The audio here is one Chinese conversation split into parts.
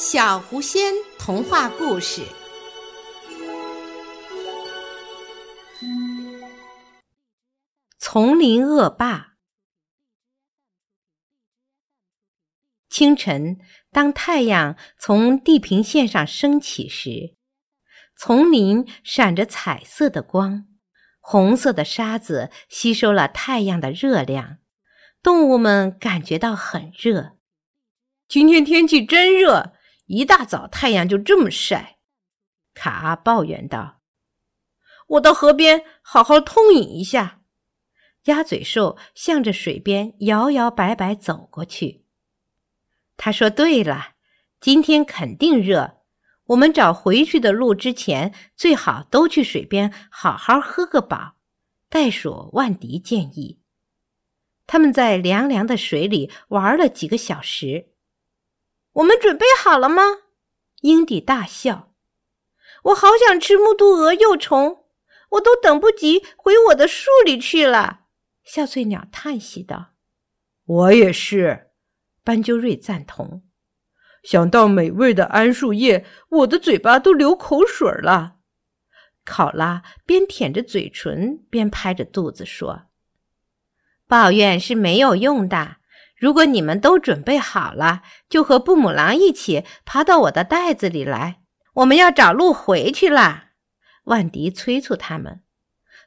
小狐仙童话故事：丛林恶霸。清晨，当太阳从地平线上升起时，丛林闪着彩色的光，红色的沙子吸收了太阳的热量，动物们感觉到很热。今天天气真热。一大早，太阳就这么晒，卡阿抱怨道：“我到河边好好痛饮一下。”鸭嘴兽向着水边摇摇摆摆走过去。他说：“对了，今天肯定热，我们找回去的路之前，最好都去水边好好喝个饱。”袋鼠万迪建议。他们在凉凉的水里玩了几个小时。我们准备好了吗？英迪大笑。我好想吃木肚鹅幼虫，我都等不及回我的树里去了。笑翠鸟叹息道：“我也是。”斑鸠瑞赞同。想到美味的桉树叶，我的嘴巴都流口水了。考拉边舔着嘴唇边拍着肚子说：“抱怨是没有用的。”如果你们都准备好了，就和布姆狼一起爬到我的袋子里来。我们要找路回去啦！万迪催促他们。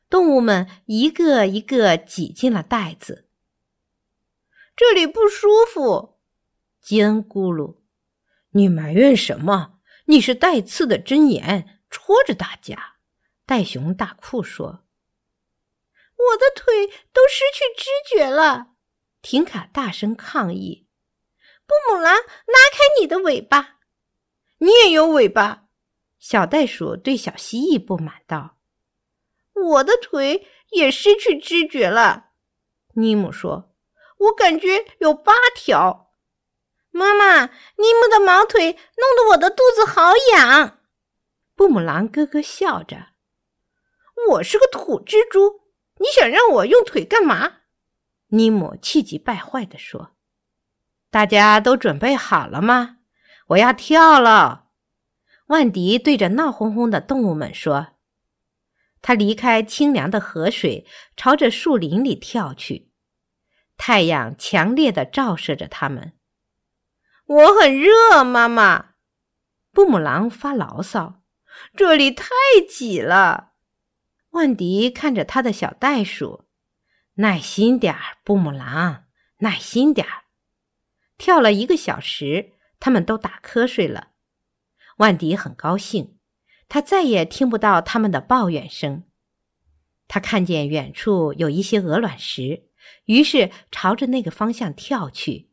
动物们一个一个挤进了袋子。这里不舒服，基恩咕噜。你埋怨什么？你是带刺的针眼，戳着大家。袋熊大库说：“我的腿都失去知觉了。”婷卡大声抗议：“布姆狼，拉开你的尾巴！你也有尾巴！”小袋鼠对小蜥蜴不满道：“我的腿也失去知觉了。”尼姆说：“我感觉有八条。”妈妈，尼姆的毛腿弄得我的肚子好痒。布姆狼咯咯笑着：“我是个土蜘蛛，你想让我用腿干嘛？”尼姆气急败坏地说：“大家都准备好了吗？我要跳了。”万迪对着闹哄哄的动物们说：“他离开清凉的河水，朝着树林里跳去。太阳强烈的照射着他们。我很热，妈妈。”布姆狼发牢骚：“这里太挤了。”万迪看着他的小袋鼠。耐心点儿，布姆狼，耐心点儿。跳了一个小时，他们都打瞌睡了。万迪很高兴，他再也听不到他们的抱怨声。他看见远处有一些鹅卵石，于是朝着那个方向跳去。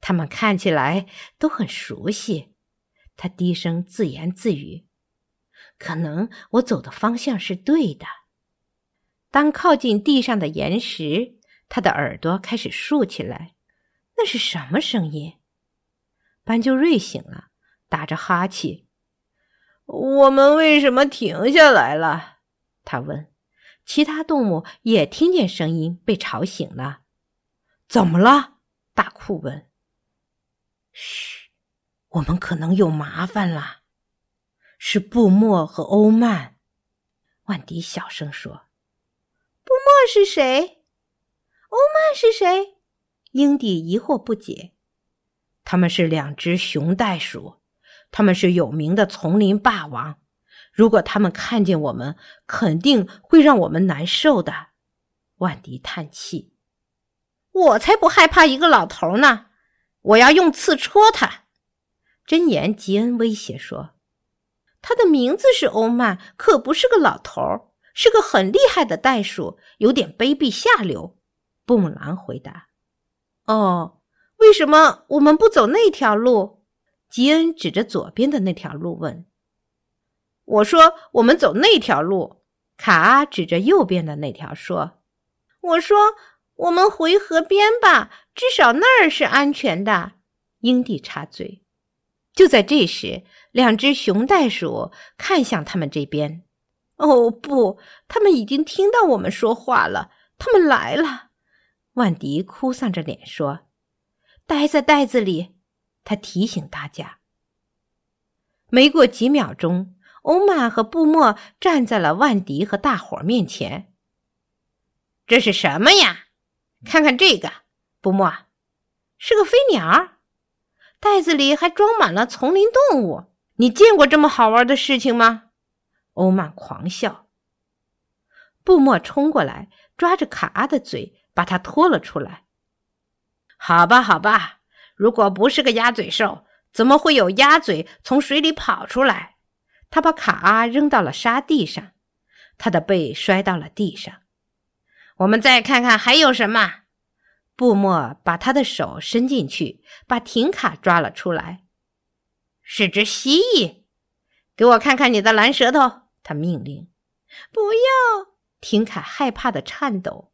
他们看起来都很熟悉。他低声自言自语：“可能我走的方向是对的。”当靠近地上的岩石，他的耳朵开始竖起来。那是什么声音？斑鸠瑞醒了，打着哈欠。我们为什么停下来了？他问。其他动物也听见声音，被吵醒了。怎么了？大库问。嘘，我们可能有麻烦了。是布莫和欧曼。万迪小声说。莫是谁？欧曼是谁？英迪疑惑不解。他们是两只熊袋鼠，他们是有名的丛林霸王。如果他们看见我们，肯定会让我们难受的。万迪叹气：“我才不害怕一个老头呢！我要用刺戳他。”真言吉恩威胁说：“他的名字是欧曼，可不是个老头。”是个很厉害的袋鼠，有点卑鄙下流。布姆狼回答：“哦，为什么我们不走那条路？”吉恩指着左边的那条路问：“我说我们走那条路。”卡阿指着右边的那条说：“我说我们回河边吧，至少那儿是安全的。”英蒂插嘴。就在这时，两只熊袋鼠看向他们这边。哦不，他们已经听到我们说话了。他们来了，万迪哭丧着脸说：“待在袋子里。”他提醒大家：“没过几秒钟，欧曼和布莫站在了万迪和大伙面前。这是什么呀？看看这个，布莫，是个飞鸟，袋子里还装满了丛林动物。你见过这么好玩的事情吗？欧曼狂笑。布莫冲过来，抓着卡阿的嘴，把他拖了出来。好吧，好吧，如果不是个鸭嘴兽。怎么会有鸭嘴从水里跑出来？他把卡阿扔到了沙地上，他的背摔到了地上。我们再看看还有什么。布莫把他的手伸进去，把婷卡抓了出来。是只蜥蜴，给我看看你的蓝舌头。他命令。不要！婷卡害怕的颤抖。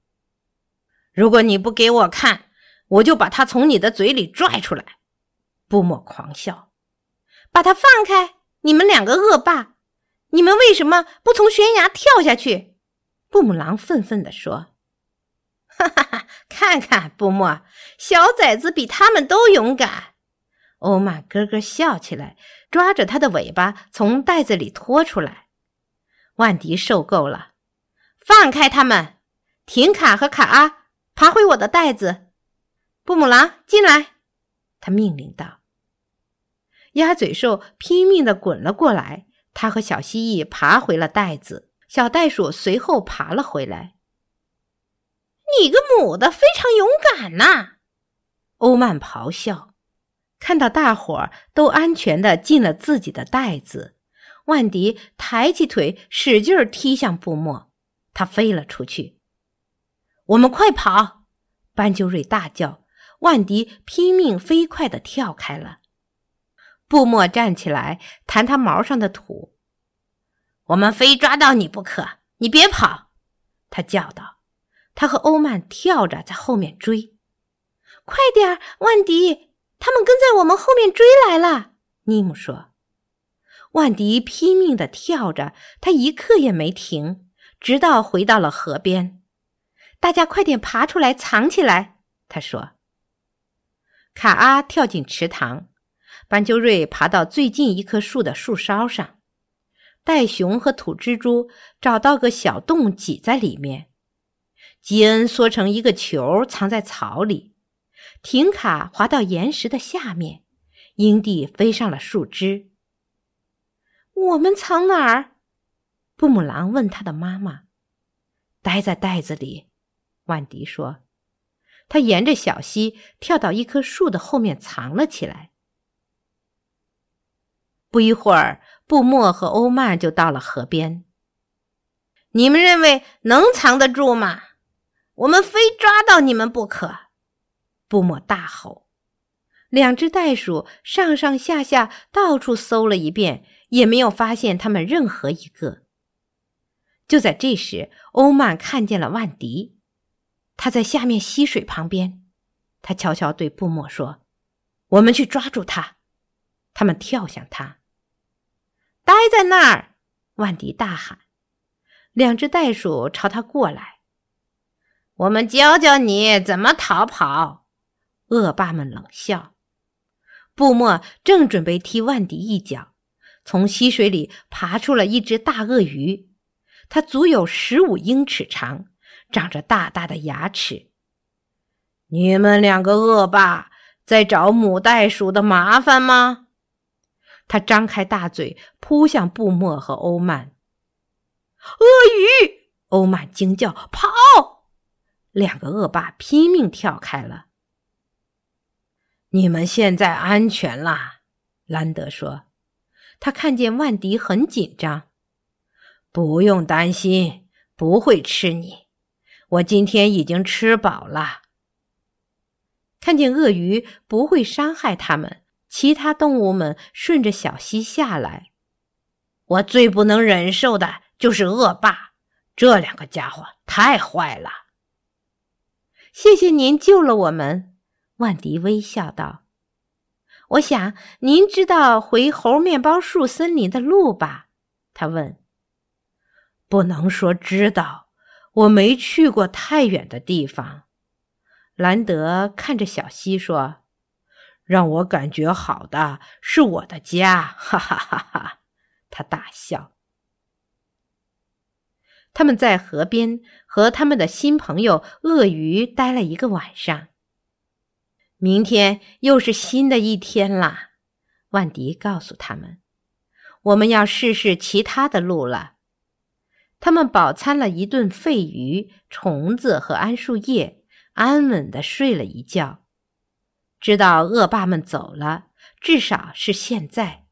如果你不给我看，我就把他从你的嘴里拽出来。布莫狂笑，把他放开！你们两个恶霸，你们为什么不从悬崖跳下去？布姆狼愤愤地说：“哈哈哈！看看布莫，小崽子比他们都勇敢。”欧曼咯咯笑起来，抓着他的尾巴从袋子里拖出来。万迪受够了，放开他们！停卡和卡阿，爬回我的袋子。布姆狼，进来！他命令道：“鸭嘴兽拼命地滚了过来，他和小蜥蜴爬回了袋子，小袋鼠随后爬了回来。你个母的，非常勇敢呐！”欧曼咆哮。看到大伙儿都安全地进了自己的袋子，万迪抬起腿使劲踢向布莫，他飞了出去。我们快跑！班鸠瑞大叫。万迪拼命飞快地跳开了，布莫站起来弹他毛上的土。我们非抓到你不可！你别跑！他叫道。他和欧曼跳着在后面追。快点，万迪！他们跟在我们后面追来了。尼姆说。万迪拼命地跳着，他一刻也没停，直到回到了河边。大家快点爬出来藏起来！他说。卡阿跳进池塘，斑鸠瑞爬到最近一棵树的树梢上，袋熊和土蜘蛛找到个小洞挤在里面，吉恩缩成一个球藏在草里，停卡滑到岩石的下面，英蒂飞上了树枝。我们藏哪儿？布姆狼问他的妈妈。待在袋子里，万迪说。他沿着小溪跳到一棵树的后面藏了起来。不一会儿，布莫和欧曼就到了河边。你们认为能藏得住吗？我们非抓到你们不可！布莫大吼。两只袋鼠上上下下到处搜了一遍，也没有发现他们任何一个。就在这时，欧曼看见了万迪。他在下面溪水旁边，他悄悄对布莫说：“我们去抓住他。”他们跳向他。待在那儿！万迪大喊。两只袋鼠朝他过来。我们教教你怎么逃跑。恶霸们冷笑。布莫正准备踢万迪一脚，从溪水里爬出了一只大鳄鱼，它足有十五英尺长。长着大大的牙齿。你们两个恶霸在找母袋鼠的麻烦吗？他张开大嘴扑向布莫和欧曼。鳄鱼！欧曼惊叫：“跑！”两个恶霸拼命跳开了。你们现在安全啦，兰德说。他看见万迪很紧张。不用担心，不会吃你。我今天已经吃饱了。看见鳄鱼不会伤害它们，其他动物们顺着小溪下来。我最不能忍受的就是恶霸，这两个家伙太坏了。谢谢您救了我们，万迪微笑道。我想您知道回猴面包树森林的路吧？他问。不能说知道。我没去过太远的地方，兰德看着小溪说：“让我感觉好的是我的家，哈哈哈哈！他大笑。他们在河边和他们的新朋友鳄鱼待了一个晚上。明天又是新的一天啦，万迪告诉他们：“我们要试试其他的路了。”他们饱餐了一顿肺鱼、虫子和桉树叶，安稳的睡了一觉。知道恶霸们走了，至少是现在。